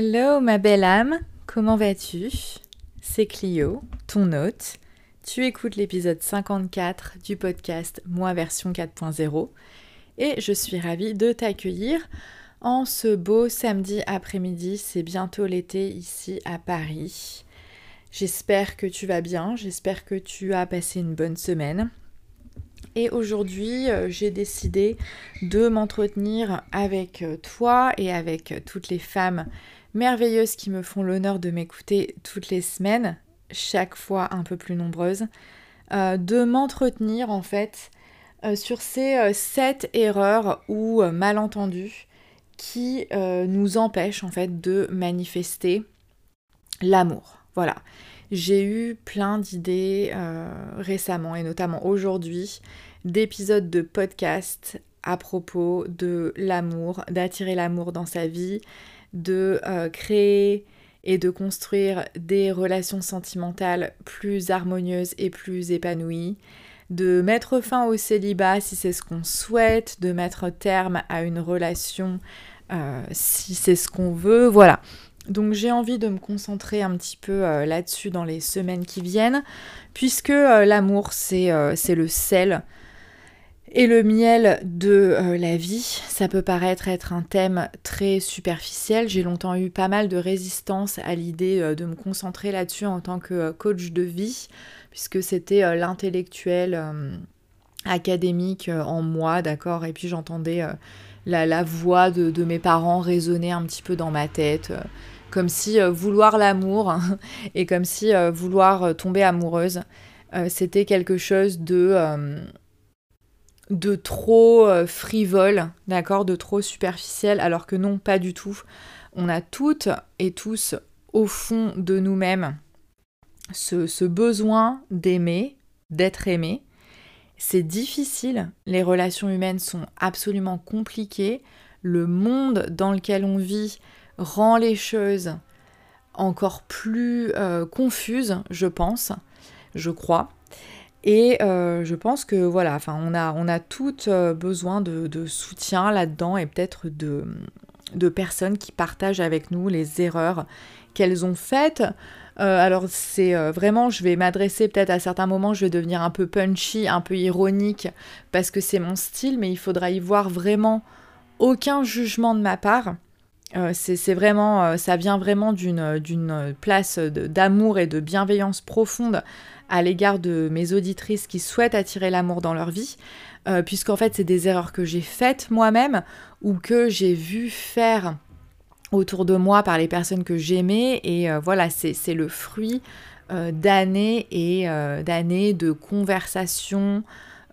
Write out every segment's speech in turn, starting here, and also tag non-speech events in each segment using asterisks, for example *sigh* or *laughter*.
Hello ma belle âme, comment vas-tu? C'est Clio, ton hôte. Tu écoutes l'épisode 54 du podcast Moi version 4.0 et je suis ravie de t'accueillir en ce beau samedi après-midi. C'est bientôt l'été ici à Paris. J'espère que tu vas bien, j'espère que tu as passé une bonne semaine. Et aujourd'hui, euh, j'ai décidé de m'entretenir avec euh, toi et avec toutes les femmes merveilleuses qui me font l'honneur de m'écouter toutes les semaines, chaque fois un peu plus nombreuses, euh, de m'entretenir en fait sur ces sept erreurs ou malentendus qui nous empêchent en fait de manifester l'amour. Voilà. J'ai eu plein d'idées récemment et notamment aujourd'hui d'épisodes de podcast à propos de l'amour, d'attirer l'amour dans sa vie, de euh, créer et de construire des relations sentimentales plus harmonieuses et plus épanouies, de mettre fin au célibat si c'est ce qu'on souhaite, de mettre terme à une relation euh, si c'est ce qu'on veut, voilà. Donc j'ai envie de me concentrer un petit peu euh, là-dessus dans les semaines qui viennent, puisque l'amour c'est le sel et le miel de euh, la vie, ça peut paraître être un thème très superficiel. J'ai longtemps eu pas mal de résistance à l'idée euh, de me concentrer là-dessus en tant que euh, coach de vie, puisque c'était l'intellectuel académique en moi, d'accord? Et puis j'entendais la, voix de, de, mes parents résonner un petit peu dans ma tête, comme si vouloir l'amour et comme si vouloir tomber amoureuse, c'était quelque chose de de trop euh, frivole, d'accord, de trop superficiel, alors que non, pas du tout. On a toutes et tous au fond de nous-mêmes ce, besoin d'aimer, d'être aimé. C'est difficile, les relations humaines sont absolument compliquées, le monde dans lequel on vit rend les choses encore plus euh, confuses, je pense, je crois. Et euh, je pense que voilà, enfin, on a, on toutes euh, besoin de, soutien là-dedans et peut-être de, de, personnes qui partagent avec nous les erreurs qu'elles ont faites. Euh, alors c'est vraiment, je vais m'adresser peut-être à certains moments, je vais devenir un peu punchy, un peu ironique, parce que c'est mon style, mais il faudra y voir vraiment aucun jugement de ma part. c'est vraiment, ça vient vraiment d'une place d'amour et de bienveillance profonde à l'égard de mes auditrices qui souhaitent attirer l'amour dans leur vie, euh, puisqu'en fait c'est des erreurs que j'ai faites moi-même ou que j'ai vu faire autour de moi par les personnes que j'aimais. Et euh, voilà c'est le fruit euh, d'années et d'années de conversations,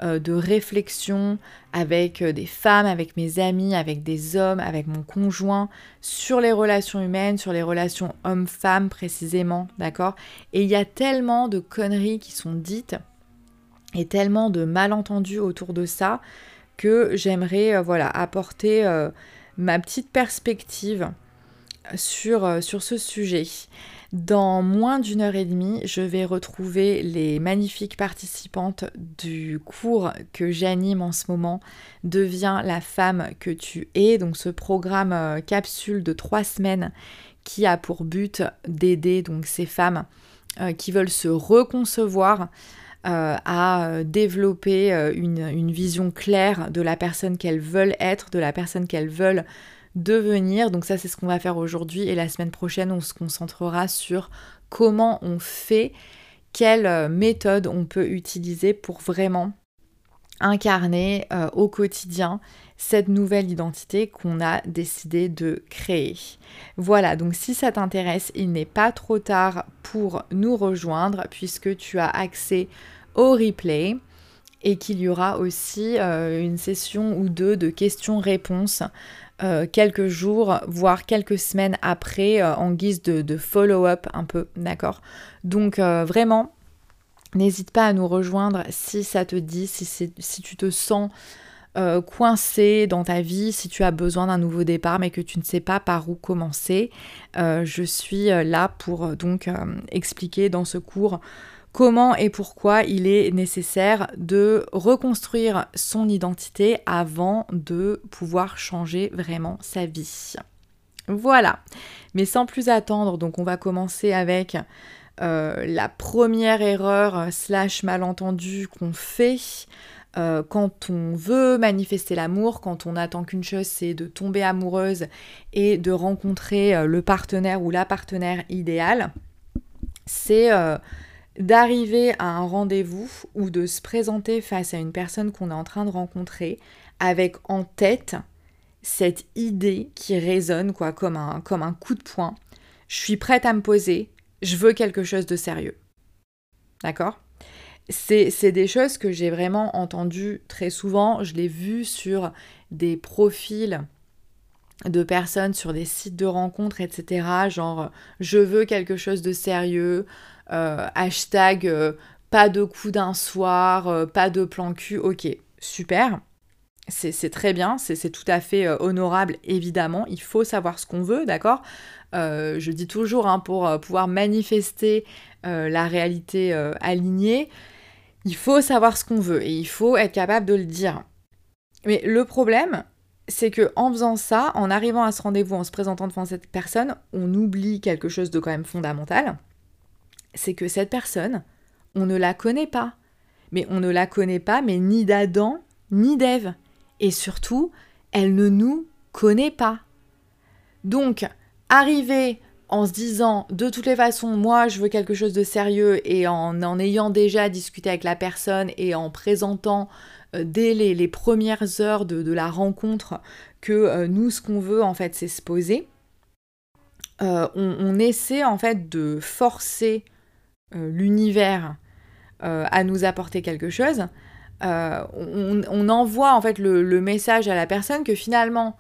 euh, de réflexion avec euh, des femmes, avec mes amis, avec des hommes, avec mon conjoint, sur les relations humaines, sur les relations hommes-femmes précisément, d'accord? Et il y a tellement de conneries qui sont dites et tellement de malentendus autour de ça que j'aimerais euh, voilà apporter ma petite perspective sur, sur ce sujet. Dans moins d'une heure et demie, je vais retrouver les magnifiques participantes du cours que j'anime en ce moment, Deviens la femme que tu es. Donc ce programme euh, capsule de trois semaines qui a pour but d'aider donc ces femmes euh, qui veulent se reconcevoir euh, à développer une, une, vision claire de la personne qu'elles veulent être, de la personne qu'elles veulent devenir. Donc ça c'est ce qu'on va faire aujourd'hui et la semaine prochaine on se concentrera sur comment on fait, quelle euh, méthode on peut utiliser pour vraiment incarner euh, au quotidien cette nouvelle identité qu'on a décidé de créer. Voilà, donc si ça t'intéresse, il n'est pas trop tard pour nous rejoindre puisque tu as accès au replay et qu'il y aura aussi euh, une session ou deux de questions-réponses euh, quelques jours, voire quelques semaines après, euh, en guise de, follow-up un peu, d'accord? Donc vraiment, n'hésite pas à nous rejoindre si ça te dit, si, si tu te sens coincé dans ta vie, si tu as besoin d'un nouveau départ mais que tu ne sais pas par où commencer. je suis là pour donc expliquer dans ce cours comment et pourquoi il est nécessaire de reconstruire son identité avant de pouvoir changer vraiment sa vie. Voilà. Mais sans plus attendre, donc on va commencer avec euh, la première erreur slash malentendu qu'on fait euh, quand on veut manifester l'amour, quand on attend qu'une chose, c'est de tomber amoureuse et de rencontrer euh, le partenaire ou la partenaire idéale, c'est d'arriver à un rendez-vous ou de se présenter face à une personne qu'on est en train de rencontrer avec en tête cette idée qui résonne quoi comme un, comme un coup de poing. Je suis prête à me poser, je veux quelque chose de sérieux. D'accord? C'est des choses que j'ai vraiment entendues très souvent. Je l'ai vu sur des profils de personnes sur des sites de rencontres, etc. Genre, je veux quelque chose de sérieux, euh, hashtag euh, pas de coup d'un soir, euh, pas de plan cul, ok, super. C'est très bien, c'est tout à fait honorable, évidemment. Il faut savoir ce qu'on veut, d'accord? Je dis toujours, hein, pour pouvoir manifester la réalité alignée, il faut savoir ce qu'on veut et il faut être capable de le dire. Mais le problème, c'est que en faisant ça, en arrivant à ce rendez-vous, en se présentant devant cette personne, on oublie quelque chose de quand même fondamental. C'est que cette personne, on ne la connaît pas. Mais on ne la connaît pas, mais ni d'Adam, ni d'Ève. Et surtout, elle ne nous connaît pas. Donc, arriver en se disant de toutes les façons, moi je veux quelque chose de sérieux et en, en ayant déjà discuté avec la personne et en présentant dès les, premières heures de, la rencontre que euh, nous, ce qu'on veut, en fait, c'est se poser. Euh, on, essaie, en fait, de forcer l'univers à nous apporter quelque chose. On, envoie, en fait, le, message à la personne que finalement,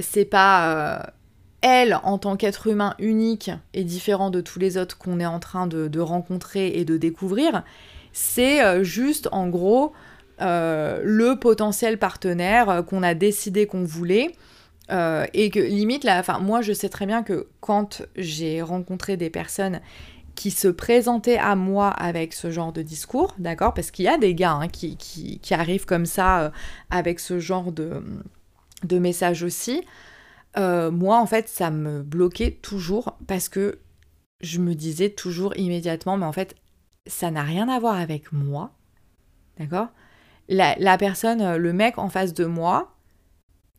c'est pas elle, en tant qu'être humain unique et différent de tous les autres qu'on est en train de rencontrer et de découvrir, c'est juste en gros euh, le potentiel partenaire euh, qu'on a décidé qu'on voulait. Euh, et que limite, là, enfin, moi je sais très bien que quand j'ai rencontré des personnes qui se présentaient à moi avec ce genre de discours, d'accord Parce qu'il y a des gars hein, qui, qui, arrivent comme ça avec ce genre de, de message aussi. moi, en fait, ça me bloquait toujours parce que je me disais toujours immédiatement, mais en fait, ça n'a rien à voir avec moi, d'accord? La, personne, euh, le mec en face de moi,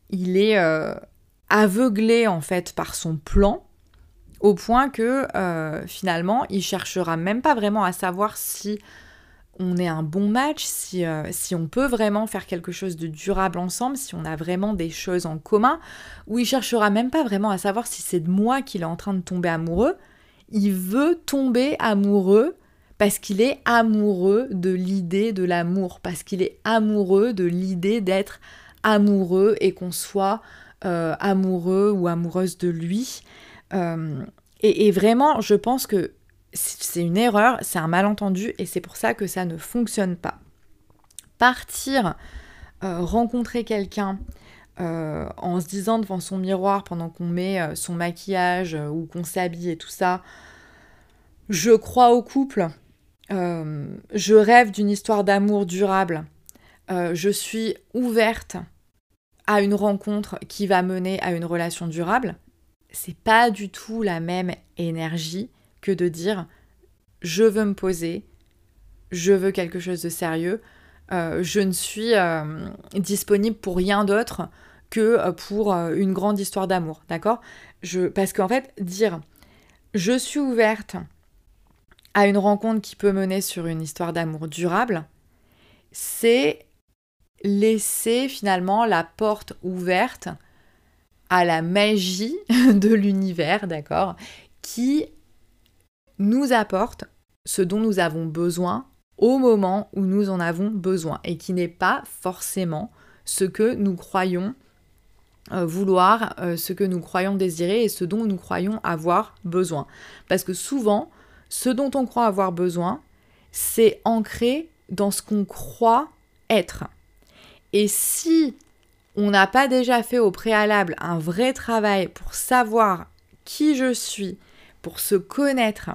il est euh, aveuglé en fait par son plan au point que euh, finalement il cherchera même pas vraiment à savoir si on est un bon match, si, si, on peut vraiment faire quelque chose de durable ensemble, si on a vraiment des choses en commun, ou il cherchera même pas vraiment à savoir si c'est de moi qu'il est en train de tomber amoureux. Il veut tomber amoureux parce qu'il est amoureux de l'idée de l'amour, parce qu'il est amoureux de l'idée d'être amoureux et qu'on soit euh, amoureux ou amoureuse de lui. Euh, et, vraiment, je pense que c'est une erreur, c'est un malentendu et c'est pour ça que ça ne fonctionne pas. Partir euh, rencontrer quelqu'un en se disant devant son miroir pendant qu'on met son maquillage ou qu'on s'habille et tout ça, je crois au couple, euh, je rêve d'une histoire d'amour durable. Euh, je suis ouverte à une rencontre qui va mener à une relation durable. C'est pas du tout la même énergie que de dire je veux me poser, je veux quelque chose de sérieux, euh, je ne suis disponible pour rien d'autre que pour une grande histoire d'amour, d'accord? Parce qu'en fait, dire je suis ouverte à une rencontre qui peut mener sur une histoire d'amour durable, c'est laisser finalement la porte ouverte à la magie *laughs* de l'univers, d'accord, qui nous apporte ce dont nous avons besoin au moment où nous en avons besoin et qui n'est pas forcément ce que nous croyons euh, vouloir, euh, ce que nous croyons désirer et ce dont nous croyons avoir besoin. Parce que souvent, ce dont on croit avoir besoin, c'est ancré dans ce qu'on croit être. Et si on n'a pas déjà fait au préalable un vrai travail pour savoir qui je suis, pour se connaître,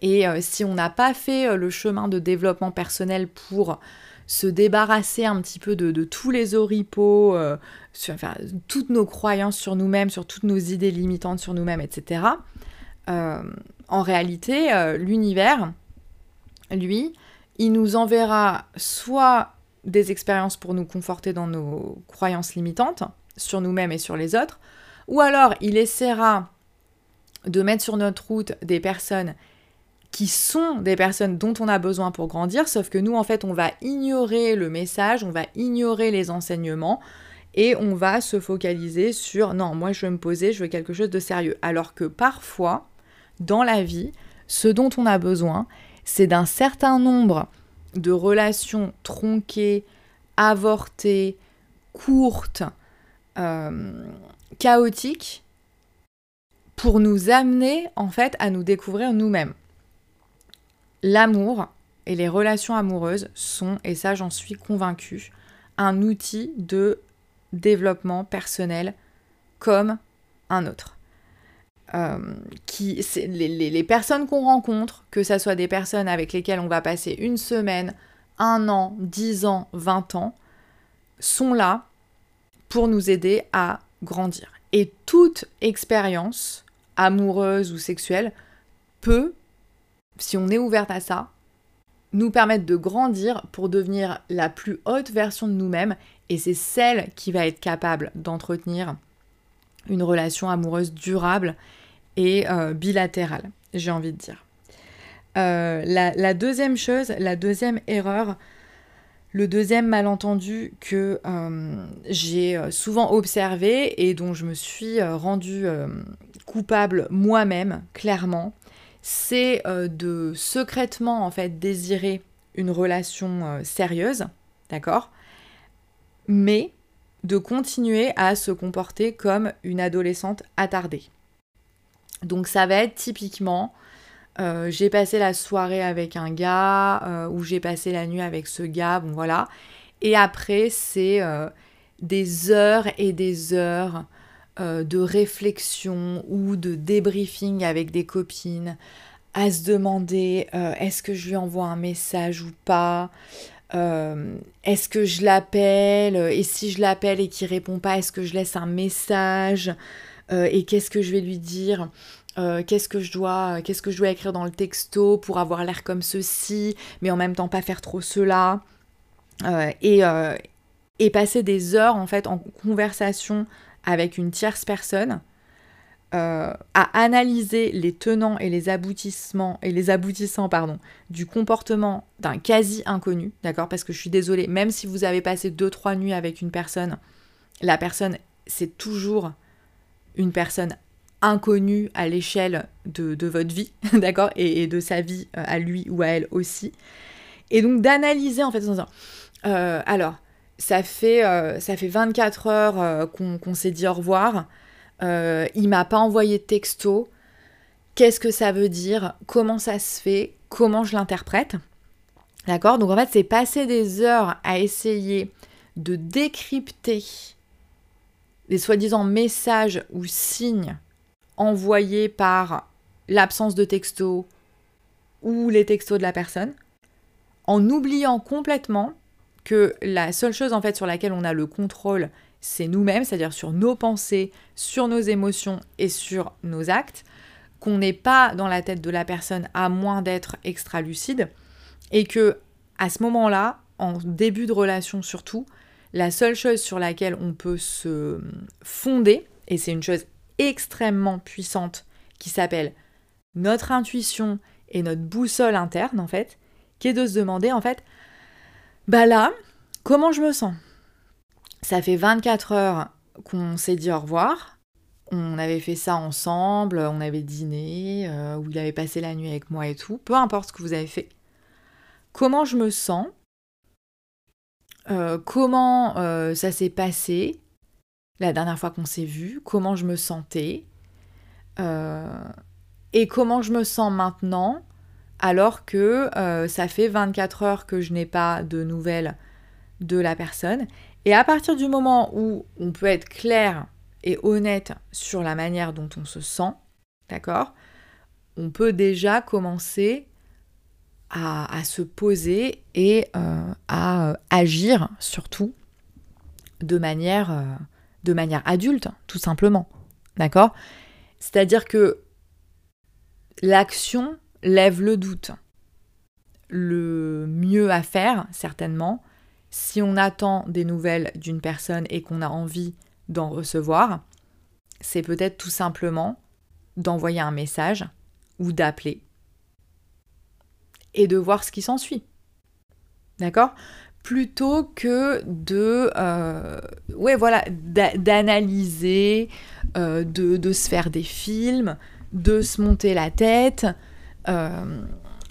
et euh, si on n'a pas fait euh, le chemin de développement personnel pour se débarrasser un petit peu de, tous les oripeaux, euh, toutes nos croyances sur nous-mêmes, sur toutes nos idées limitantes sur nous-mêmes, etc. En réalité, euh, l'univers, lui, il nous enverra soit des expériences pour nous conforter dans nos croyances limitantes sur nous-mêmes et sur les autres, ou alors il essaiera de mettre sur notre route des personnes qui sont des personnes dont on a besoin pour grandir, sauf que nous, en fait, on va ignorer le message, on va ignorer les enseignements, et on va se focaliser sur non, moi je veux me poser, je veux quelque chose de sérieux. Alors que parfois, dans la vie, ce dont on a besoin, c'est d'un certain nombre de relations tronquées, avortées, courtes, euh, chaotiques, pour nous amener en fait à nous découvrir nous-mêmes l'amour et les relations amoureuses sont, et ça j'en suis convaincue, un outil de développement personnel comme un autre. Euh, qui, les, les, personnes qu'on rencontre, que ce soit des personnes avec lesquelles on va passer une semaine, un an, dix ans, vingt ans, sont là pour nous aider à grandir. Et toute expérience amoureuse ou sexuelle peut si on est ouverte à ça, nous permettre de grandir pour devenir la plus haute version de nous-mêmes et c'est celle qui va être capable d'entretenir une relation amoureuse durable et euh, bilatérale, j'ai envie de dire. Euh, la, deuxième chose, la deuxième erreur, le deuxième malentendu que euh, j'ai souvent observé et dont je me suis rendue coupable moi-même, clairement, c'est euh, de secrètement en fait désirer une relation euh, sérieuse, d'accord Mais de continuer à se comporter comme une adolescente attardée. Donc ça va être typiquement euh, j'ai passé la soirée avec un gars ou j'ai passé la nuit avec ce gars, bon voilà. Et après c'est des heures et des heures euh, de réflexion ou de débriefing avec des copines, à se demander euh, est-ce que je lui envoie un message ou pas euh, Est-ce que je l'appelle Et si je l'appelle et qu'il répond pas, est-ce que je laisse un message Et qu'est-ce que je vais lui dire? Qu'est-ce que je dois qu'est-ce que je dois écrire dans le texto pour avoir l'air comme ceci mais en même temps pas faire trop cela? Et, et passer des heures en fait en conversation avec une tierce personne euh, à analyser les tenants et les aboutissements et les aboutissants pardon du comportement d'un quasi inconnu, d'accord? Parce que je suis désolée, même si vous avez passé deux trois nuits avec une personne, la personne c'est toujours une personne inconnue à l'échelle de, votre vie, *laughs* d'accord et, de sa vie euh, à lui ou à elle aussi. Et donc d'analyser en fait en disant, euh, alors ça fait, euh, ça fait 24 heures qu'on s'est dit au revoir. Il m'a pas envoyé de texto. Qu'est-ce que ça veut dire? Comment ça se fait? Comment je l'interprète? D'accord? Donc en fait, c'est passer des heures à essayer de décrypter les soi-disant messages ou signes envoyés par l'absence de texto ou les textos de la personne, en oubliant complètement que la seule chose en fait sur laquelle on a le contrôle, c'est nous-mêmes, c'est-à-dire sur nos pensées, sur nos émotions et sur nos actes, qu'on n'est pas dans la tête de la personne à moins d'être extra lucide, et que à ce moment-là, en début de relation surtout, la seule chose sur laquelle on peut se fonder, et c'est une chose extrêmement puissante qui s'appelle notre intuition et notre boussole interne en fait, qui est de se demander en fait, bah là, comment je me sens? Ça fait 24 heures qu'on s'est dit au revoir. On avait fait ça ensemble, on avait dîné, euh, où il avait passé la nuit avec moi et tout. Peu importe ce que vous avez fait. Comment je me sens? Euh, Comment euh, ça s'est passé la dernière fois qu'on s'est vu Comment je me sentais Et comment je me sens maintenant alors que euh, ça fait 24 heures que je n'ai pas de nouvelles de la personne. Et à partir du moment où on peut être clair et honnête sur la manière dont on se sent, d'accord On peut déjà commencer à, se poser et à agir surtout de manière, de manière adulte, tout simplement. D'accord? C'est-à-dire que l'action lève le doute. Le mieux à faire, certainement, si on attend des nouvelles d'une personne et qu'on a envie d'en recevoir, c'est peut-être tout simplement d'envoyer un message ou d'appeler et de voir ce qui s'ensuit. D'accord? Plutôt que de, euh, ouais, voilà, d'analyser, euh, de, se faire des films, de se monter la tête. Euh,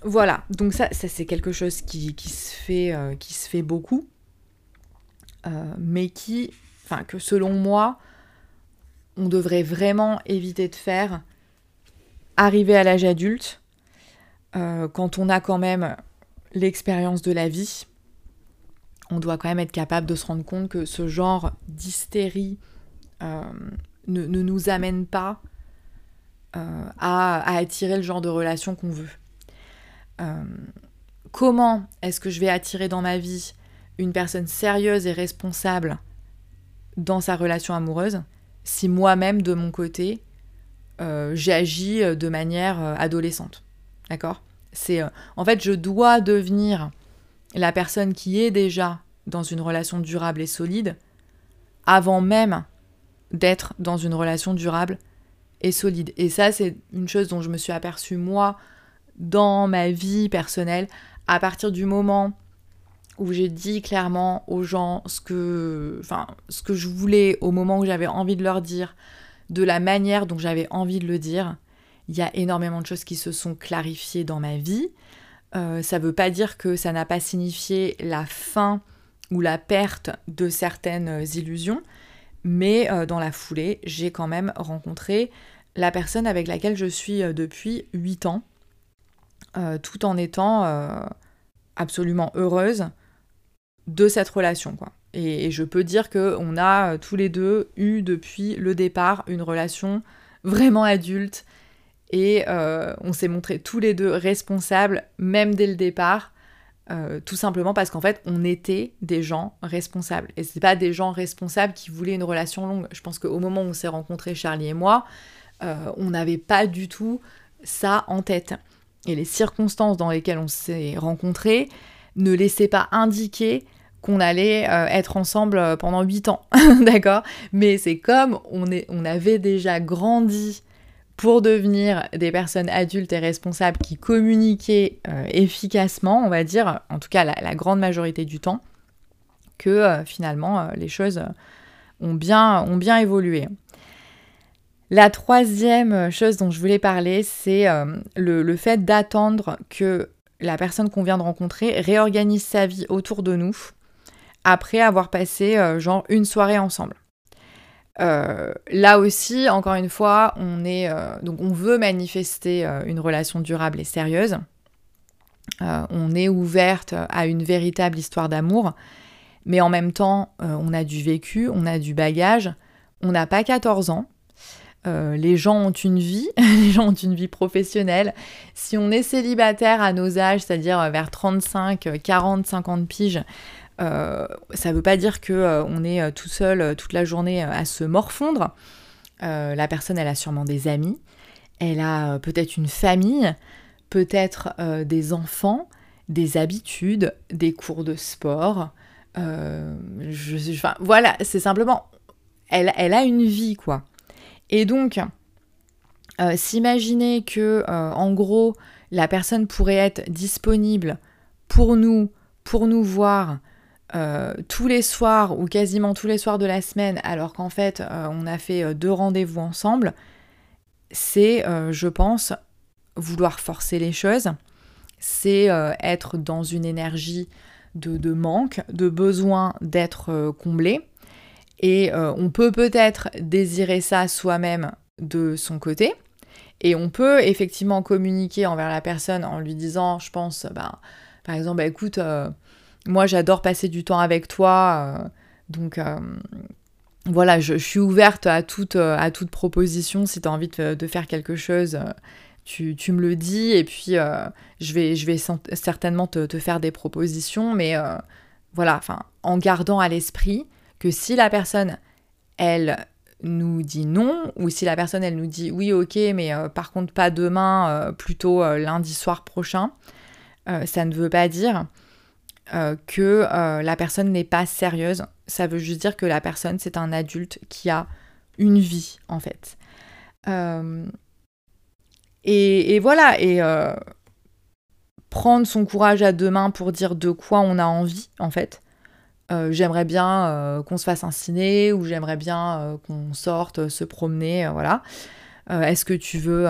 voilà, donc ça, ça c'est quelque chose qui, se fait, qui se fait beaucoup. Mais qui, enfin que selon moi, on devrait vraiment éviter de faire arriver à l'âge adulte, euh, quand on a quand même l'expérience de la vie, on doit quand même être capable de se rendre compte que ce genre d'hystérie euh, ne, nous amène pas à, à, attirer le genre de relation qu'on veut. comment est-ce que je vais attirer dans ma vie une personne sérieuse et responsable dans sa relation amoureuse si moi-même, de mon côté, euh, j'agis euh, de manière euh, adolescente? D'accord? C'est en fait, je dois devenir la personne qui est déjà dans une relation durable et solide avant même d'être dans une relation durable et solide. Et ça, c'est une chose dont je me suis aperçue moi dans ma vie personnelle à partir du moment où j'ai dit clairement aux gens ce que, enfin, ce que je voulais au moment où j'avais envie de leur dire, de la manière dont j'avais envie de le dire. Il y a énormément de choses qui se sont clarifiées dans ma vie. Euh, ça ne veut pas dire que ça n'a pas signifié la fin ou la perte de certaines illusions, mais euh, dans la foulée, j'ai quand même rencontré la personne avec laquelle je suis euh, depuis 8 ans, tout en étant absolument heureuse de cette relation. Et, je peux dire que on a euh, tous les deux eu depuis le départ une relation vraiment adulte et euh, on s'est montré tous les deux responsables, même dès le départ, euh, tout simplement parce qu'en fait on était des gens responsables et c'est pas des gens responsables qui voulaient une relation longue. Je pense qu'au moment où on s'est rencontrés, Charlie et moi, on n'avait pas du tout ça en tête. Et les circonstances dans lesquelles on s'est rencontrés ne laissaient pas indiquer qu'on allait euh, être ensemble euh, pendant 8 ans, *laughs* d'accord? Mais c'est comme on, est, on avait déjà grandi pour devenir des personnes adultes et responsables qui communiquaient euh, efficacement, on va dire, en tout cas la, grande majorité du temps, que finalement les choses ont bien, évolué. La troisième chose dont je voulais parler, c'est le, fait d'attendre que la personne qu'on vient de rencontrer réorganise sa vie autour de nous après avoir passé euh, genre une soirée ensemble. Euh, là aussi, encore une fois, on est euh, donc on veut manifester une relation durable et sérieuse. on est ouverte à une véritable histoire d'amour, mais en même temps, on a du vécu, on a du bagage. On n'a pas 14 ans. les gens ont une vie, *laughs* les gens ont une vie professionnelle. Si on est célibataire à nos âges, c'est-à-dire vers 35, 40, 50 piges, euh, ça ne veut pas dire que euh, est euh, tout seul toute la journée à se morfondre. la personne, elle a sûrement des amis, elle a peut-être une famille, peut-être des enfants, des habitudes, des cours de sport. voilà, c'est simplement, elle, elle, a une vie, quoi. Et donc, s'imaginer que, en gros, la personne pourrait être disponible pour nous, pour nous voir, euh, tous les soirs ou quasiment tous les soirs de la semaine alors qu'en fait euh, on a fait euh, deux rendez-vous ensemble, c'est, je pense, vouloir forcer les choses, c'est être dans une énergie de, manque, de besoin d'être comblé. Et on peut peut-être désirer ça soi-même de son côté. Et on peut effectivement communiquer envers la personne en lui disant, je pense, ben, par exemple, bah, écoute, moi, j'adore passer du temps avec toi. Euh, donc, euh, voilà, je, suis ouverte à toute, euh, proposition. Si tu as envie de, faire quelque chose, tu, me le dis et puis je vais, certainement te, faire des propositions, mais voilà, en gardant à l'esprit que si la personne, elle nous dit non, ou si la personne, elle nous dit oui, ok, mais par contre pas demain, plutôt lundi soir prochain, ça ne veut pas dire que la personne n'est pas sérieuse. Ça veut juste dire que la personne, c'est un adulte qui a une vie, en fait. Et, et, voilà, et prendre son courage à deux mains pour dire de quoi on a envie, en fait. Euh, j'aimerais bien euh, qu'on se fasse un ciné ou j'aimerais bien euh, qu'on sorte, se promener, voilà. Est-ce que tu veux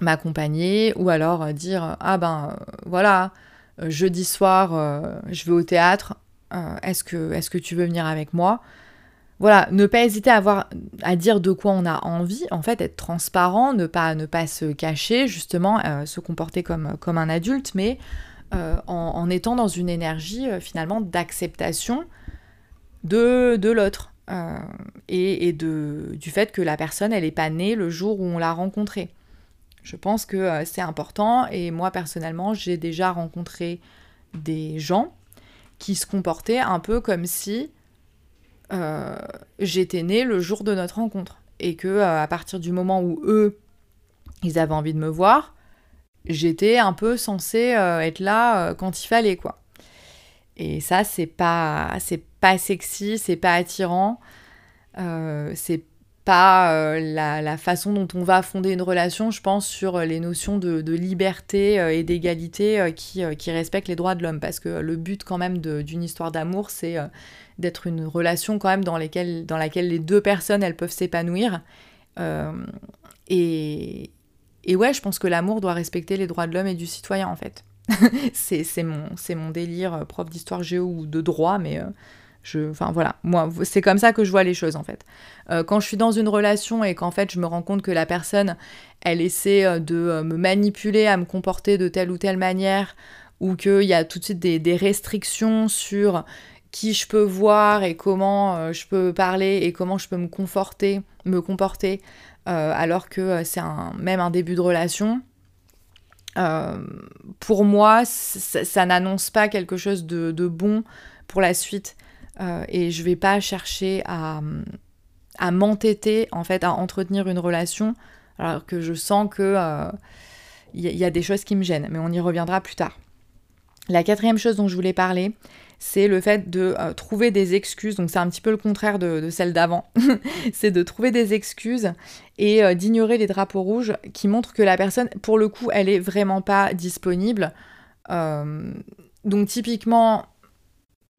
m'accompagner ou alors dire ah ben voilà jeudi soir je vais au théâtre. Est-ce que est-ce que tu veux venir avec moi? Voilà, ne pas hésiter à, à dire de quoi on a envie, en fait, être transparent, ne pas, ne pas se cacher, justement, euh, se comporter comme, comme un adulte, mais euh, en, étant dans une énergie euh, finalement d'acceptation de, de l'autre. Et, et de, du fait que la personne, elle n'est pas née le jour où on l'a rencontrée. Je pense que c'est important et moi personnellement, j'ai déjà rencontré des gens qui se comportaient un peu comme si euh, j'étais née le jour de notre rencontre. Et que euh, à partir du moment où eux, ils avaient envie de me voir, j'étais un peu censée euh, être là quand il fallait, quoi. Et ça, c'est pas, c'est pas sexy, c'est pas attirant, c'est pas la, façon dont on va fonder une relation, je pense, sur les notions de, liberté et d'égalité qui, respectent les droits de l'homme. Parce que le but, quand même, d'une histoire d'amour, c'est d'être une relation quand même dans, dans laquelle les deux personnes, elles peuvent s'épanouir. Euh, et, et ouais, je pense que l'amour doit respecter les droits de l'homme et du citoyen, en fait. *laughs* c'est mon, mon délire, euh, prof d'histoire géo ou de droit, mais... Euh, voilà, moi c'est comme ça que je vois les choses en fait. quand je suis dans une relation et qu'en fait je me rends compte que la personne elle essaie de me manipuler à me comporter de telle ou telle manière ou qu'il y a tout de suite des, restrictions sur qui je peux voir et comment euh, je peux parler et comment je peux me comporter euh, alors que euh, c'est même un début de relation. pour moi, ça, n'annonce pas quelque chose de, bon pour la suite et je vais pas chercher à, m'entêter en fait à entretenir une relation alors que je sens que il y, a des choses qui me gênent, mais on y reviendra plus tard. La quatrième chose dont je voulais parler, c'est le fait de euh, trouver des excuses, donc c'est un petit peu le contraire de, celle d'avant, *laughs* c'est de trouver des excuses et euh, d'ignorer les drapeaux rouges qui montrent que la personne, pour le coup, elle est vraiment pas disponible. Euh, donc typiquement,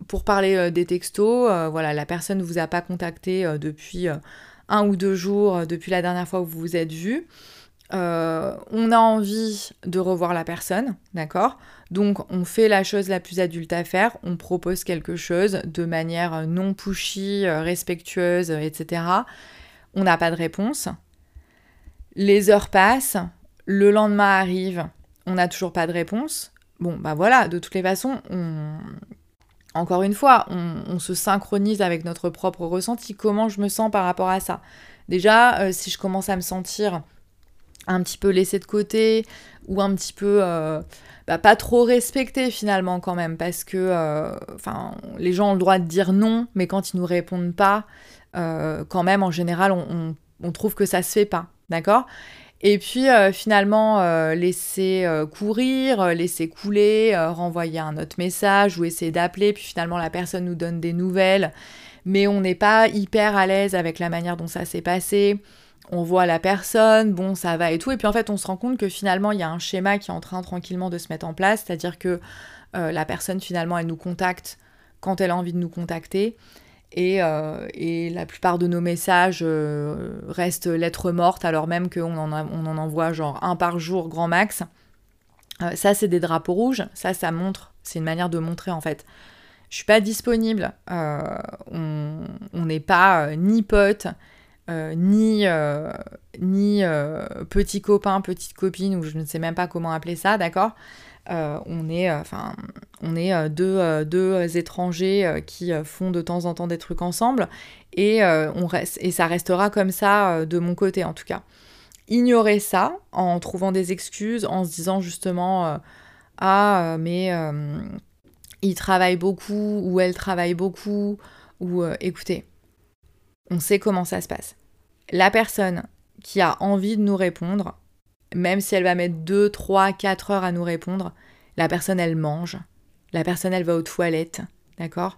pour parler des textos, voilà, la personne ne vous a pas contacté depuis un ou deux jours, depuis la dernière fois où vous vous êtes vu. Euh, on a envie de revoir la personne, d'accord? Donc on fait la chose la plus adulte à faire, on propose quelque chose de manière non pushy, euh, respectueuse, etc. On n'a pas de réponse. Les heures passent, le lendemain arrive, on n'a toujours pas de réponse. Bon, bah voilà, de toutes les façons, on... encore une fois, on, se synchronise avec notre propre ressenti. Comment je me sens par rapport à ça? Déjà, euh, si je commence à me sentir un petit peu laissé de côté ou un petit peu euh, bah, pas trop respecté finalement quand même parce que euh, les gens ont le droit de dire non mais quand ils nous répondent pas quand même en général on, on, trouve que ça se fait pas d'accord? Et puis finalement laisser courir laisser couler renvoyer un autre message ou essayer d'appeler puis finalement la personne nous donne des nouvelles mais on n'est pas hyper à l'aise avec la manière dont ça s'est passé on voit la personne, bon, ça va et tout. Et puis en fait, on se rend compte que finalement, il y a un schéma qui est en train tranquillement de se mettre en place, c'est-à-dire que euh, la personne, finalement, elle nous contacte quand elle a envie de nous contacter. Et, euh, la plupart de nos messages euh, restent lettres mortes, alors même qu'on en, envoie genre un par jour, grand max. ça, c'est des drapeaux rouges. Ça, ça montre. C'est une manière de montrer, en fait. Je suis pas disponible. on n'est pas ni pote, euh, ni, euh, ni euh, petit copain, petite copine, ou je ne sais même pas comment appeler ça, d'accord? On est, enfin, on est deux, deux, étrangers qui font de temps en temps des trucs ensemble et, on reste, et ça restera comme ça de mon côté en tout cas. ignorer ça en trouvant des excuses, en se disant justement euh, Ah, mais il travaille beaucoup ou elle travaille beaucoup, ou écoutez, on sait comment ça se passe. La personne qui a envie de nous répondre, même si elle va mettre 2, 3, 4 heures à nous répondre, la personne elle mange, la personne elle va aux toilettes, d'accord?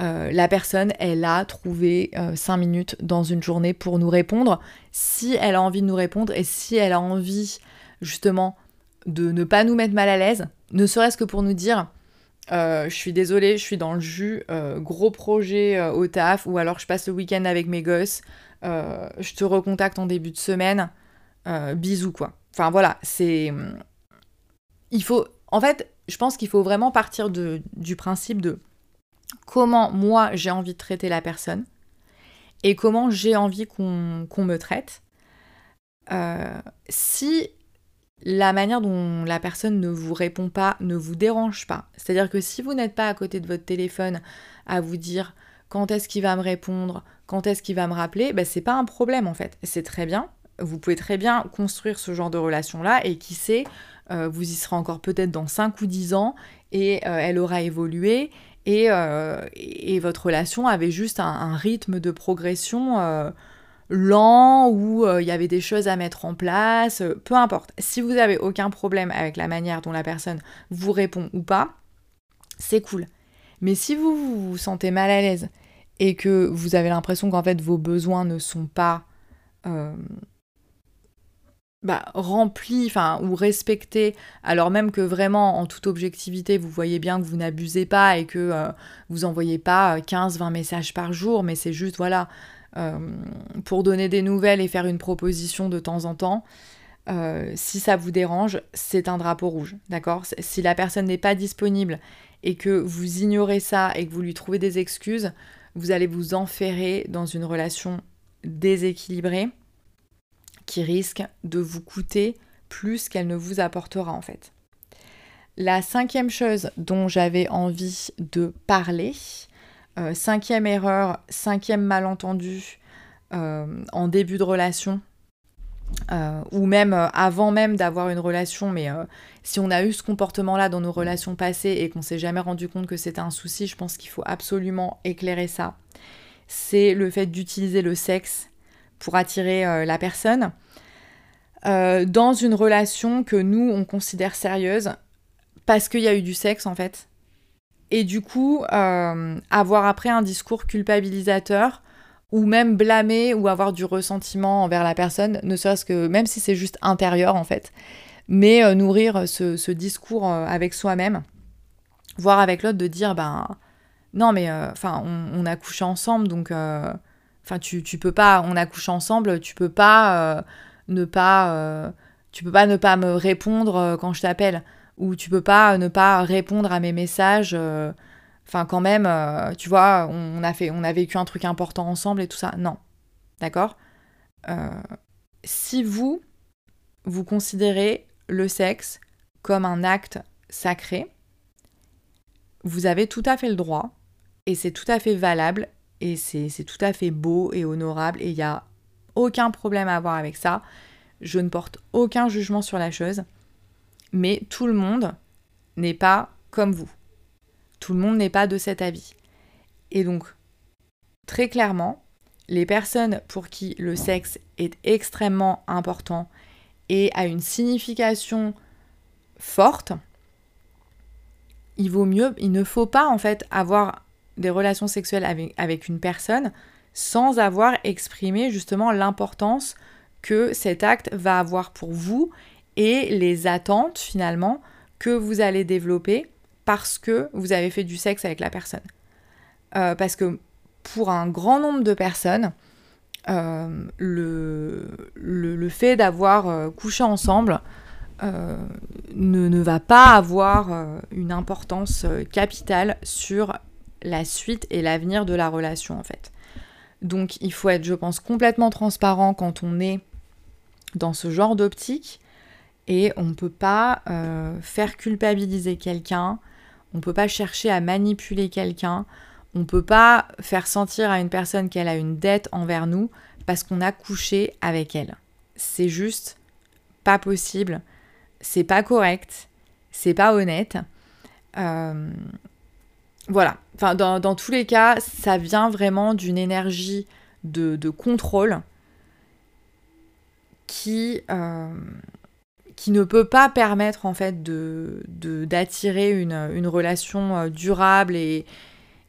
Euh, la personne, elle a trouvé 5 euh, minutes dans une journée pour nous répondre. Si elle a envie de nous répondre et si elle a envie justement de ne pas nous mettre mal à l'aise, ne serait-ce que pour nous dire euh, je suis désolée, je suis dans le jus, gros projet au taf, ou alors je passe le week-end avec mes gosses, je te recontacte en début de semaine, bisous quoi. Enfin voilà, c'est. Il faut. En fait, je pense qu'il faut vraiment partir de, du principe de comment moi j'ai envie de traiter la personne et comment j'ai envie qu'on me traite. Euh, si la manière dont la personne ne vous répond pas ne vous dérange pas, c'est-à-dire que si vous n'êtes pas à côté de votre téléphone à vous dire quand est-ce qu'il va me répondre, quand est-ce qu'il va me rappeler, ben c'est pas un problème en fait, c'est très bien. Vous pouvez très bien construire ce genre de relation-là et qui sait, euh, vous y serez encore peut-être dans 5 ou 10 ans et euh, elle aura évolué euh, et, votre relation avait juste un, rythme de progression lent où il y avait des choses à mettre en place, peu importe. Si vous avez aucun problème avec la manière dont la personne vous répond ou pas, c'est cool. Mais si vous vous sentez mal à l'aise et que vous avez l'impression qu'en fait vos besoins ne sont pas bah, rempli enfin, ou respecté, alors même que vraiment, en toute objectivité, vous voyez bien que vous n'abusez pas et que euh, vous envoyez pas 15-20 euh, messages par jour, mais c'est juste, voilà, euh, pour donner des nouvelles et faire une proposition de temps en temps. si ça vous dérange, c'est un drapeau rouge, d'accord? Si la personne n'est pas disponible et que vous ignorez ça et que vous lui trouvez des excuses, vous allez vous enferrer dans une relation déséquilibrée qui risque de vous coûter plus qu'elle ne vous apportera en fait. La cinquième chose dont j'avais envie de parler, euh, cinquième erreur, cinquième malentendu euh, en début de relation, euh, ou même avant même d'avoir une relation, mais si on a eu ce comportement-là dans nos relations passées et qu'on s'est jamais rendu compte que c'était un souci, je pense qu'il faut absolument éclairer ça. C'est le fait d'utiliser le sexe pour attirer euh, la personne euh, dans une relation que nous, on considère sérieuse parce qu'il y a eu du sexe en fait. Et du coup, euh, avoir après un discours culpabilisateur ou même blâmer ou avoir du ressentiment envers la personne, ne serait-ce que même si c'est juste intérieur en fait, mais nourrir ce, discours avec soi-même, voire avec l'autre de dire ben non mais enfin on, a couché ensemble donc Enfin, tu, tu peux pas, on a couché ensemble, tu peux pas euh, ne pas, euh, tu peux pas ne pas me répondre euh, quand je t'appelle, ou tu peux pas ne pas répondre à mes messages. Enfin, quand même, tu vois, on, a fait, on a vécu un truc important ensemble et tout ça. Non, d'accord? si vous, vous considérez le sexe comme un acte sacré, vous avez tout à fait le droit, et c'est tout à fait valable et c'est tout à fait beau et honorable et il n'y a aucun problème à avoir avec ça. Je ne porte aucun jugement sur la chose, mais tout le monde n'est pas comme vous. Tout le monde n'est pas de cet avis. Et donc, très clairement, les personnes pour qui le sexe est extrêmement important et a une signification forte, il vaut mieux, il ne faut pas en fait avoir des relations sexuelles avec, une personne sans avoir exprimé justement l'importance que cet acte va avoir pour vous et les attentes finalement que vous allez développer parce que vous avez fait du sexe avec la personne. Euh, parce que pour un grand nombre de personnes, euh, le, le, fait d'avoir euh, couché ensemble ne, ne, va pas avoir une importance capitale sur la suite et l'avenir de la relation en fait. Donc il faut être, je pense, complètement transparent quand on est dans ce genre d'optique et on ne peut pas euh, faire culpabiliser quelqu'un, on ne peut pas chercher à manipuler quelqu'un, on ne peut pas faire sentir à une personne qu'elle a une dette envers nous parce qu'on a couché avec elle. c'est juste pas possible, c'est pas correct, c'est pas honnête. Euh, voilà, enfin, dans, tous les cas, ça vient vraiment d'une énergie de, contrôle qui, euh, qui ne peut pas permettre en fait de, d'attirer une, une, relation euh, durable et,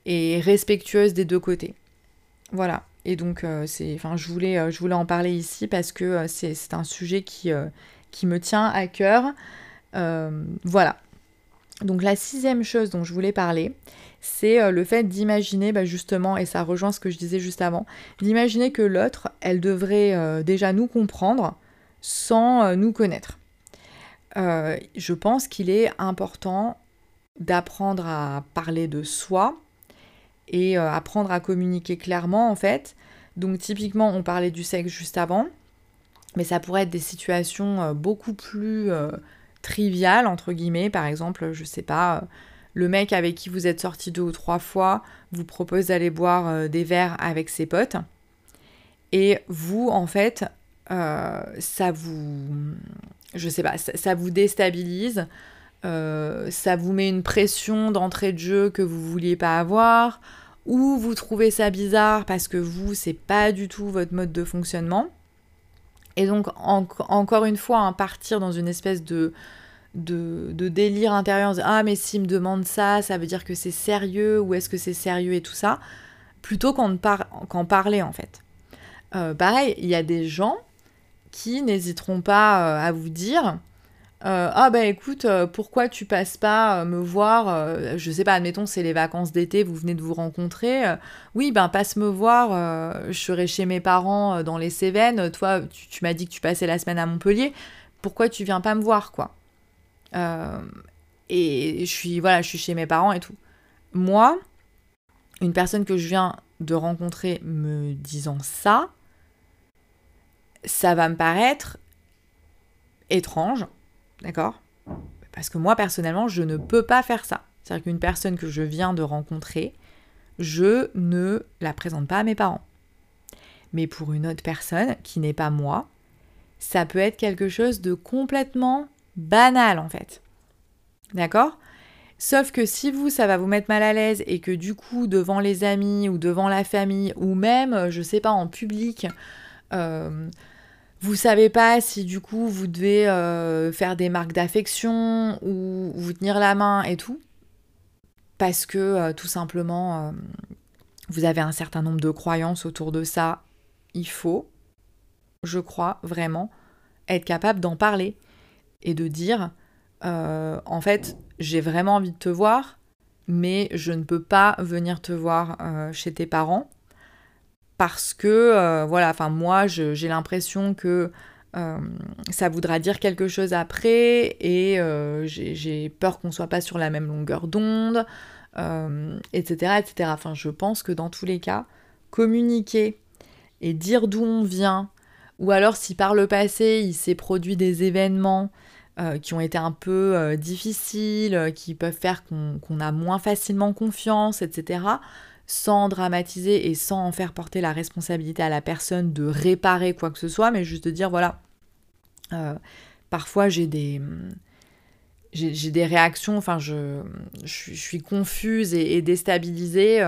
et respectueuse des deux côtés. Voilà. Et donc, c'est, enfin, je voulais, je voulais en parler ici parce que c'est, c'est un sujet qui, qui me tient à cœur. voilà. Donc la sixième chose dont je voulais parler, c'est euh, le fait d'imaginer bah, justement, et ça rejoint ce que je disais juste avant, d'imaginer que l'autre, elle devrait euh, déjà nous comprendre sans euh, nous connaître. je pense qu'il est important d'apprendre à parler de soi et apprendre à communiquer clairement en fait. Donc typiquement, on parlait du sexe juste avant, mais ça pourrait être des situations beaucoup plus triviales, entre guillemets, par exemple, je sais pas le mec avec qui vous êtes sorti deux ou trois fois vous propose d'aller boire euh, des verres avec ses potes. Et vous, en fait, euh, ça vous. Je sais pas, ça, vous déstabilise. Euh, ça vous met une pression d'entrée de jeu que vous vouliez pas avoir. Ou vous trouvez ça bizarre parce que vous, c'est pas du tout votre mode de fonctionnement. Et donc, encore une fois, hein, partir dans une espèce de de, délire intérieur, ah mais s'il me demande ça, ça veut dire que c'est sérieux, ou est-ce que c'est sérieux et tout ça, plutôt qu'en parler en fait. Euh, pareil, il y a des gens qui n'hésiteront pas euh, à vous dire euh, ah bah écoute, pourquoi tu passes pas me voir Je sais pas, admettons c'est les vacances d'été, vous venez de vous rencontrer. oui, ben passe me voir. je serai chez mes parents dans les Cévennes. Toi, tu, tu m'as dit que tu passais la semaine à Montpellier. Pourquoi tu viens pas me voir quoi? Et je suis, voilà, je suis chez mes parents et tout. Moi, une personne que je viens de rencontrer me disant ça, ça va me paraître étrange, d'accord? Parce que moi, personnellement, je ne peux pas faire ça. C'est-à-dire qu'une personne que je viens de rencontrer, je ne la présente pas à mes parents. Mais pour une autre personne qui n'est pas moi, ça peut être quelque chose de complètement banal en fait. D'accord? Sauf que si vous, ça va vous mettre mal à l'aise et que du coup, devant les amis ou devant la famille ou même, euh, je sais pas, en public, euh, vous savez pas si du coup vous devez euh, faire des marques d'affection ou vous tenir la main et tout, parce que tout simplement vous avez un certain nombre de croyances autour de ça, il faut, je crois vraiment, être capable d'en parler et de dire euh, en fait j'ai vraiment envie de te voir mais je ne peux pas venir te voir euh, chez tes parents parce que euh, voilà enfin moi j'ai l'impression que ça voudra dire quelque chose après et j'ai peur qu'on soit pas sur la même longueur d'onde etc etc enfin je pense que dans tous les cas communiquer et dire d'où on vient ou alors si par le passé il s'est produit des événements euh, qui ont été un peu euh, difficiles, euh, qui peuvent faire qu'on a moins facilement confiance, etc., sans dramatiser et sans en faire porter la responsabilité à la personne de réparer quoi que ce soit, mais juste de dire, voilà, parfois j'ai des... J'ai des réactions, enfin je, suis confuse et, déstabilisée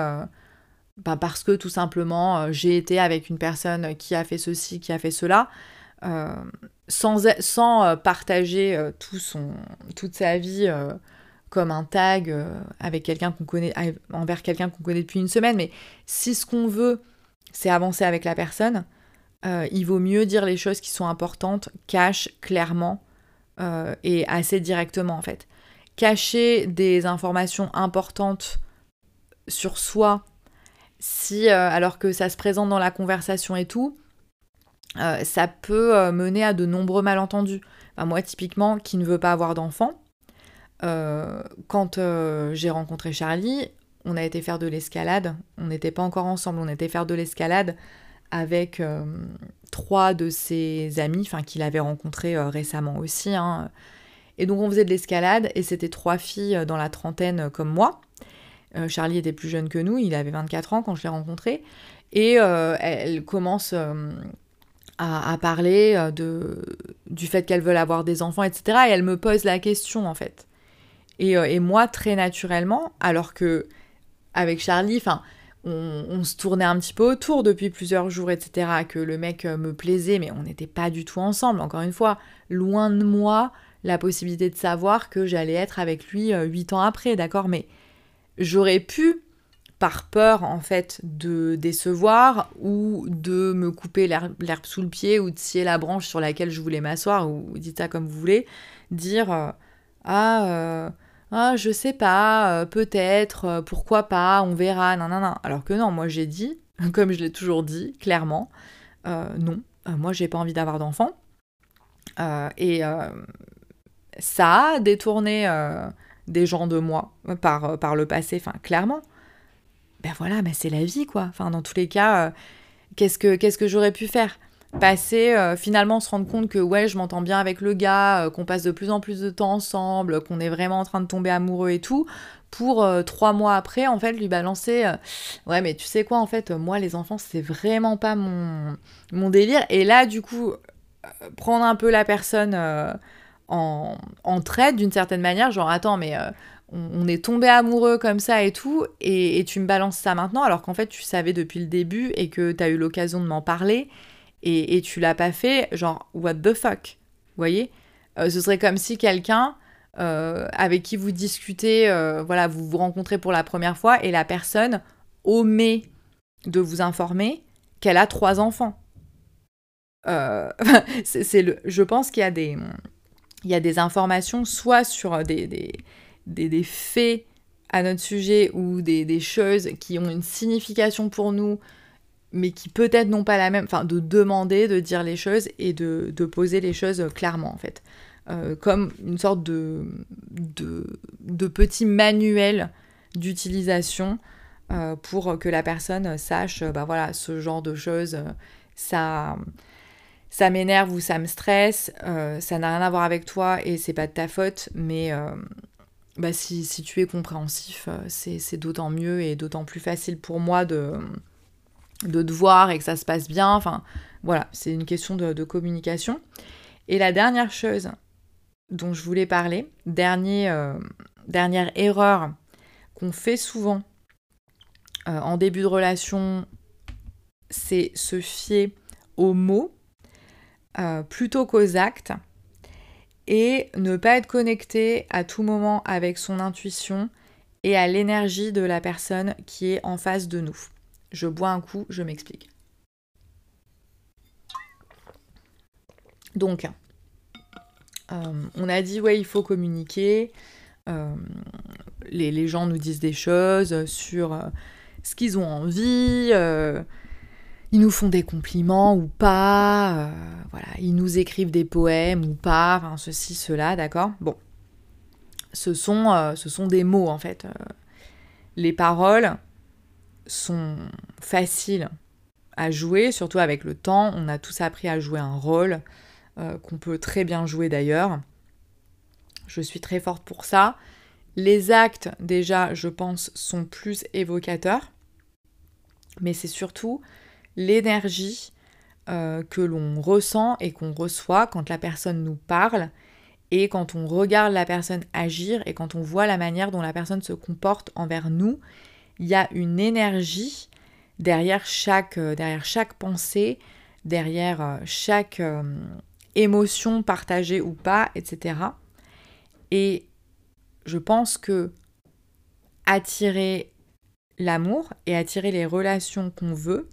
bah, parce que tout simplement j'ai été avec une personne qui a fait ceci, qui a fait cela, euh, sans, sans euh, partager euh, tout son, toute sa vie comme un tag avec quelqu'un qu'on connaît, envers quelqu'un qu'on connaît depuis une semaine. Mais si ce qu'on veut, c'est avancer avec la personne, il vaut mieux dire les choses qui sont importantes, cache clairement et assez directement en fait. Cacher des informations importantes sur soi, si alors que ça se présente dans la conversation et tout, euh, ça peut euh, mener à de nombreux malentendus. moi, typiquement, qui ne veut pas avoir d'enfant, euh, quand j'ai rencontré Charlie, on a été faire de l'escalade. On n'était pas encore ensemble, on était faire de l'escalade avec trois de ses amis, enfin qu'il avait rencontrés récemment aussi. Hein. Et donc on faisait de l'escalade et c'était trois filles dans la trentaine comme moi. Charlie était plus jeune que nous, il avait 24 ans quand je l'ai rencontré. Et elle commence à, parler euh, de, du fait qu'elles veulent avoir des enfants, etc. Et elles me posent la question en fait. Et, euh, et moi, très naturellement, alors que avec Charlie, enfin, on, se tournait un petit peu autour depuis plusieurs jours, etc., que le mec euh, me plaisait, mais on n'était pas du tout ensemble. Encore une fois, loin de moi la possibilité de savoir que j'allais être avec lui huit ans après, d'accord? Mais j'aurais pu par peur en fait de décevoir ou de me couper l'herbe sous le pied ou de scier la branche sur laquelle je voulais m'asseoir ou dites ça comme vous voulez, dire euh, ah, euh, ah je sais pas, euh, peut-être, pourquoi pas, on verra, non non non. Alors que non, moi j'ai dit, *laughs* comme je l'ai toujours dit clairement, non, moi j'ai pas envie d'avoir d'enfant. Et ça a détourné des gens de moi par, par le passé, enfin clairement ben voilà, mais c'est la vie, quoi. Enfin, dans tous les cas, euh, qu'est-ce que, que j'aurais pu faire? Passer, euh, finalement, se rendre compte que, ouais, je m'entends bien avec le gars, euh, qu'on passe de plus en plus de temps ensemble, qu'on est vraiment en train de tomber amoureux et tout, pour trois mois après, en fait, lui balancer, ouais, mais tu sais quoi, en fait, moi, les enfants, c'est vraiment pas mon, mon délire. Et là, du coup, prendre un peu la personne en, en traite d'une certaine manière, genre, attends, mais on, est tombé amoureux comme ça et tout, et, tu me balances ça maintenant, alors qu'en fait tu savais depuis le début et que tu as eu l'occasion de m'en parler, et, tu l'as pas fait, genre, what the fuck Vous voyez? Euh, Ce serait comme si quelqu'un euh, avec qui vous discutez, euh, voilà, vous vous rencontrez pour la première fois, et la personne omet de vous informer qu'elle a trois enfants. *laughs* c'est le, je pense qu'il y a des, il y a des informations soit sur des, faits à notre sujet ou des, choses qui ont une signification pour nous, mais qui peut-être n'ont pas la même, enfin de demander, de dire les choses et de, poser les choses clairement en fait. Euh, comme une sorte de, petit manuel d'utilisation euh, pour que la personne sache, bah voilà, ce genre de choses, ça, ça m'énerve ou ça me stresse, euh, ça n'a rien à voir avec toi et c'est pas de ta faute, mais bah, si, tu es compréhensif, euh, c'est d'autant mieux et d'autant plus facile pour moi de, de te voir et que ça se passe bien. Enfin, voilà, c'est une question de, communication. Et la dernière chose dont je voulais parler, euh, dernière erreur qu'on fait souvent euh, en début de relation, c'est se fier aux mots plutôt qu'aux actes et ne pas être connecté à tout moment avec son intuition et à l'énergie de la personne qui est en face de nous. Je bois un coup, je m'explique. Donc, euh, on a dit, ouais, il faut communiquer. Euh, les, gens nous disent des choses sur euh, ce qu'ils ont envie ils nous font des compliments ou pas, euh, voilà, ils nous écrivent des poèmes ou pas, enfin ceci, cela, d'accord Bon, ce sont, euh, des mots en fait. Euh, les paroles sont faciles à jouer, surtout avec le temps. On a tous appris à jouer un rôle qu'on peut très bien jouer d'ailleurs. Je suis très forte pour ça. Les actes, déjà, je pense, sont plus évocateurs. Mais c'est surtout l'énergie euh, que l'on ressent et qu'on reçoit quand la personne nous parle et quand on regarde la personne agir et quand on voit la manière dont la personne se comporte envers nous, il y a une énergie derrière chaque, euh, derrière chaque pensée, derrière euh, chaque émotion partagée ou pas, etc. Et je pense que attirer l'amour et attirer les relations qu'on veut,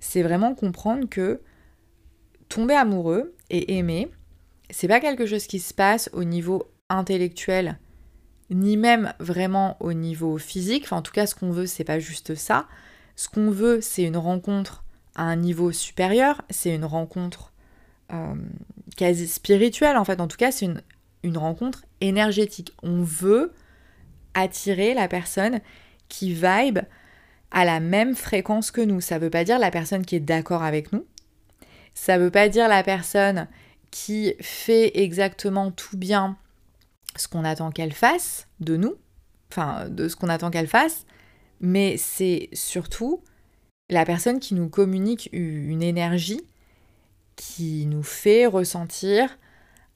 c'est vraiment comprendre que tomber amoureux et aimer, c'est pas quelque chose qui se passe au niveau intellectuel, ni même vraiment au niveau physique. Enfin, en tout cas, ce qu'on veut, c'est pas juste ça. Ce qu'on veut, c'est une rencontre à un niveau supérieur, c'est une rencontre euh, quasi spirituelle, en fait. En tout cas, c'est une, une rencontre énergétique. On veut attirer la personne qui vibe à la même fréquence que nous. Ça ne veut pas dire la personne qui est d'accord avec nous. Ça ne veut pas dire la personne qui fait exactement tout bien ce qu'on attend qu'elle fasse de nous, enfin de ce qu'on attend qu'elle fasse, mais c'est surtout la personne qui nous communique une énergie qui nous fait ressentir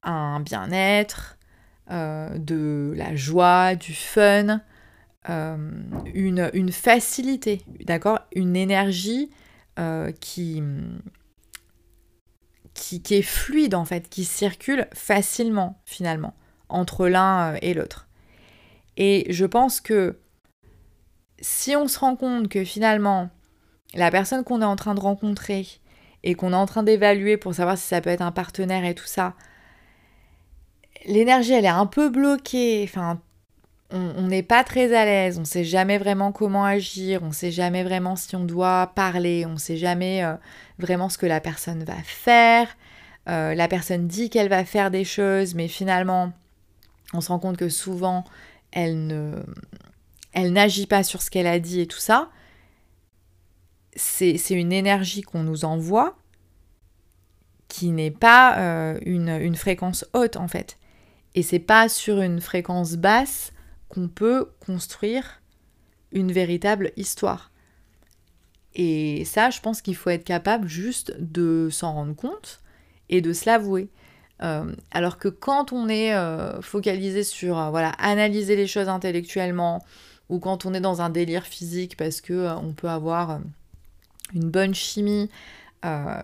un bien-être, euh, de la joie, du fun, euh, une, facilité, d'accord Une énergie euh, qui, qui, qui, est fluide en fait, qui circule facilement finalement entre l'un et l'autre. Et je pense que si on se rend compte que finalement la personne qu'on est en train de rencontrer et qu'on est en train d'évaluer pour savoir si ça peut être un partenaire et tout ça, l'énergie elle est un peu bloquée, enfin on n'est pas très à l'aise, on sait jamais vraiment comment agir, on sait jamais vraiment si on doit parler, on sait jamais euh, vraiment ce que la personne va faire. Euh, la personne dit qu'elle va faire des choses, mais finalement, on se rend compte que souvent, elle ne, elle n'agit pas sur ce qu'elle a dit et tout ça. C'est une énergie qu'on nous envoie qui n'est pas euh, une, une, fréquence haute en fait. Et c'est pas sur une fréquence basse qu'on peut construire une véritable histoire. Et ça, je pense qu'il faut être capable juste de s'en rendre compte et de se l'avouer. Euh, alors que quand on est euh, focalisé sur euh, analyser les choses intellectuellement, ou quand on est dans un délire physique parce que on peut avoir une bonne chimie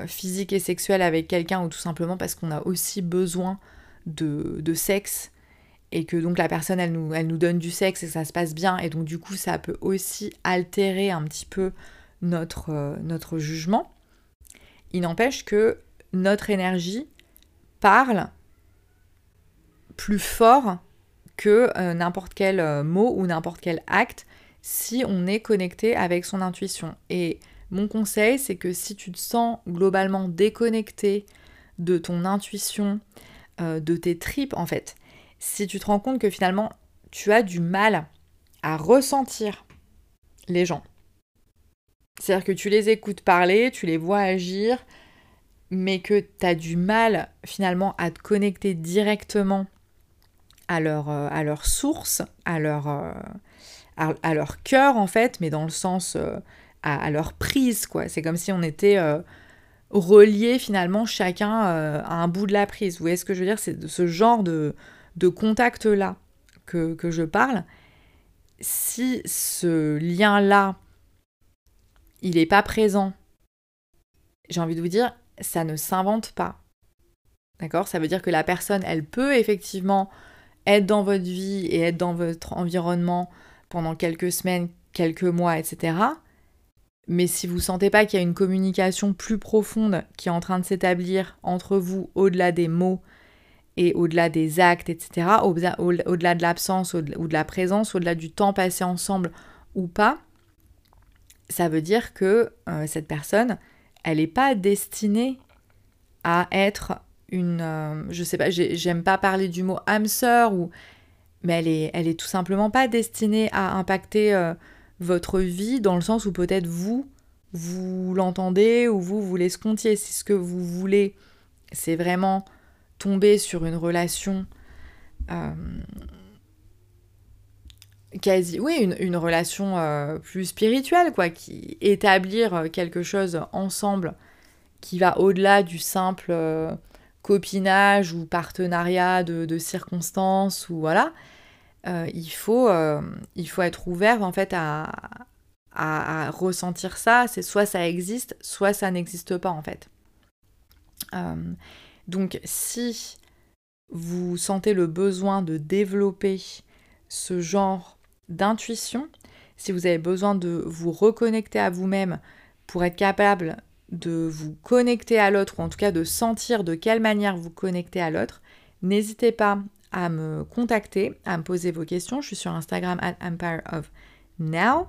physique et sexuelle avec quelqu'un, ou tout simplement parce qu'on a aussi besoin de sexe et que donc la personne elle nous, elle nous donne du sexe et ça se passe bien et donc du coup ça peut aussi altérer un petit peu notre, euh, notre jugement. Il n'empêche que notre énergie parle plus fort que euh, n'importe quel euh, mot ou n'importe quel acte si on est connecté avec son intuition. Et mon conseil, c'est que si tu te sens globalement déconnecté de ton intuition, de tes tripes en fait, si tu te rends compte que finalement tu as du mal à ressentir les gens. C'est-à-dire que tu les écoutes parler, tu les vois agir, mais que tu as du mal finalement à te connecter directement à leur, euh, à leur source, à leur, euh, à, leur cœur en fait, mais dans le sens euh, à, leur prise quoi. C'est comme si on était reliés finalement chacun à un bout de la prise. Vous voyez ce que je veux dire? C'est ce genre de, de contact-là que, je parle, si ce lien-là, il n'est pas présent, j'ai envie de vous dire, ça ne s'invente pas. D'accord? Ça veut dire que la personne, elle peut effectivement être dans votre vie et être dans votre environnement pendant quelques semaines, quelques mois, etc. Mais si vous ne sentez pas qu'il y a une communication plus profonde qui est en train de s'établir entre vous, au-delà des mots et au-delà des actes, etc., au-delà de l'absence ou de la présence, au-delà du temps passé ensemble ou pas, ça veut dire que euh, cette personne, elle n'est pas destinée à être une... Euh, je sais pas, j'aime pas parler du mot âme sœur, ou, mais elle est, elle est tout simplement pas destinée à impacter euh, votre vie dans le sens où peut-être vous, vous l'entendez ou vous voulez ce comptier. Si ce que vous voulez, c'est vraiment tomber sur une relation euh, quasi, oui, une, relation euh, plus spirituelle, quoi, qui établir quelque chose ensemble qui va au-delà du simple euh, copinage ou partenariat de, circonstances ou voilà. il, faut, il faut être ouvert en fait à, à ressentir ça. C'est soit ça existe, soit ça n'existe pas en fait. Donc si vous sentez le besoin de développer ce genre d'intuition, si vous avez besoin de vous reconnecter à vous-même pour être capable de vous connecter à l'autre, ou en tout cas de sentir de quelle manière vous connectez à l'autre, n'hésitez pas à me contacter, à me poser vos questions. Je suis sur Instagram at Empire of Now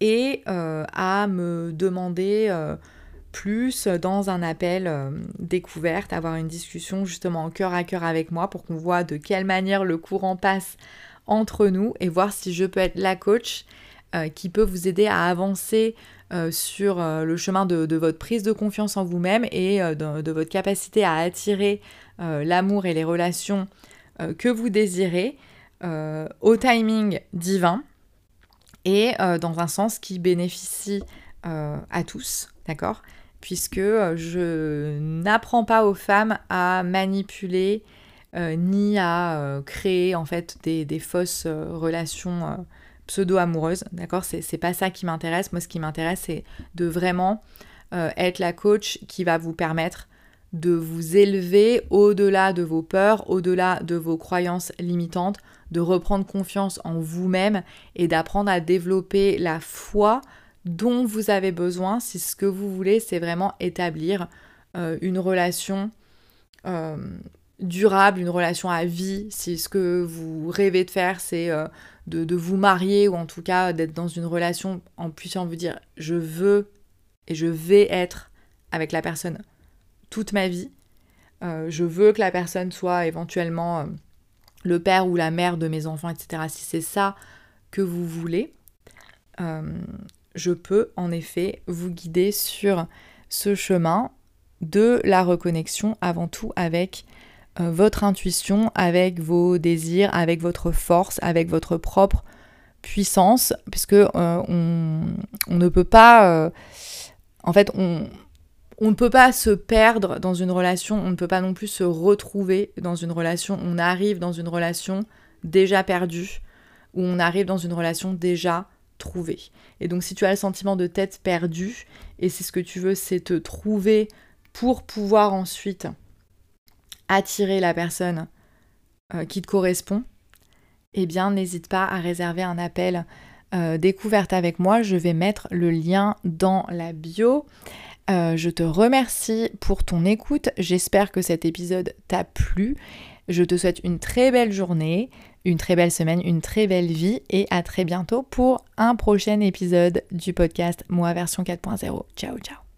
et euh, à me demander euh, plus dans un appel euh, découverte, avoir une discussion justement cœur à cœur avec moi pour qu'on voit de quelle manière le courant passe entre nous et voir si je peux être la coach euh, qui peut vous aider à avancer euh, sur le chemin de, votre prise de confiance en vous-même et de, votre capacité à attirer l'amour et les relations que vous désirez au timing divin et dans un sens qui bénéficie à tous, d'accord? Puisque je n'apprends pas aux femmes à manipuler ni à créer en fait des, des fausses relations pseudo-amoureuses. D'accord? C'est pas ça qui m'intéresse. Moi, ce qui m'intéresse, c'est de vraiment être la coach qui va vous permettre de vous élever au-delà de vos peurs, au-delà de vos croyances limitantes, de reprendre confiance en vous-même et d'apprendre à développer la foi dont vous avez besoin si ce que vous voulez, c'est vraiment établir euh, une relation euh, durable, une relation à vie, si ce que vous rêvez de faire, c'est euh, de, de, vous marier ou en tout cas d'être dans une relation en puissant vous dire je veux et je vais être avec la personne toute ma vie. Je veux que la personne soit éventuellement le père ou la mère de mes enfants, etc. Si c'est ça que vous voulez, je peux en effet vous guider sur ce chemin de la reconnexion avant tout avec votre intuition, avec vos désirs, avec votre force, avec votre propre puissance, puisque on, on, ne peut pas... en fait, on, on ne peut pas se perdre dans une relation, on ne peut pas non plus se retrouver dans une relation. On arrive dans une relation déjà perdue ou on arrive dans une relation déjà Et donc si tu as le sentiment de tête perdue et c'est ce que tu veux, c'est te trouver pour pouvoir ensuite attirer la personne euh, qui te correspond, eh bien n'hésite pas à réserver un appel euh, découverte avec moi. Je vais mettre le lien dans la bio. Euh, je te remercie pour ton écoute. J'espère que cet épisode t'a plu. Je te souhaite une très belle journée, une très belle semaine, une très belle vie et à très bientôt pour un prochain épisode du podcast Moi version 4.0. Ciao ciao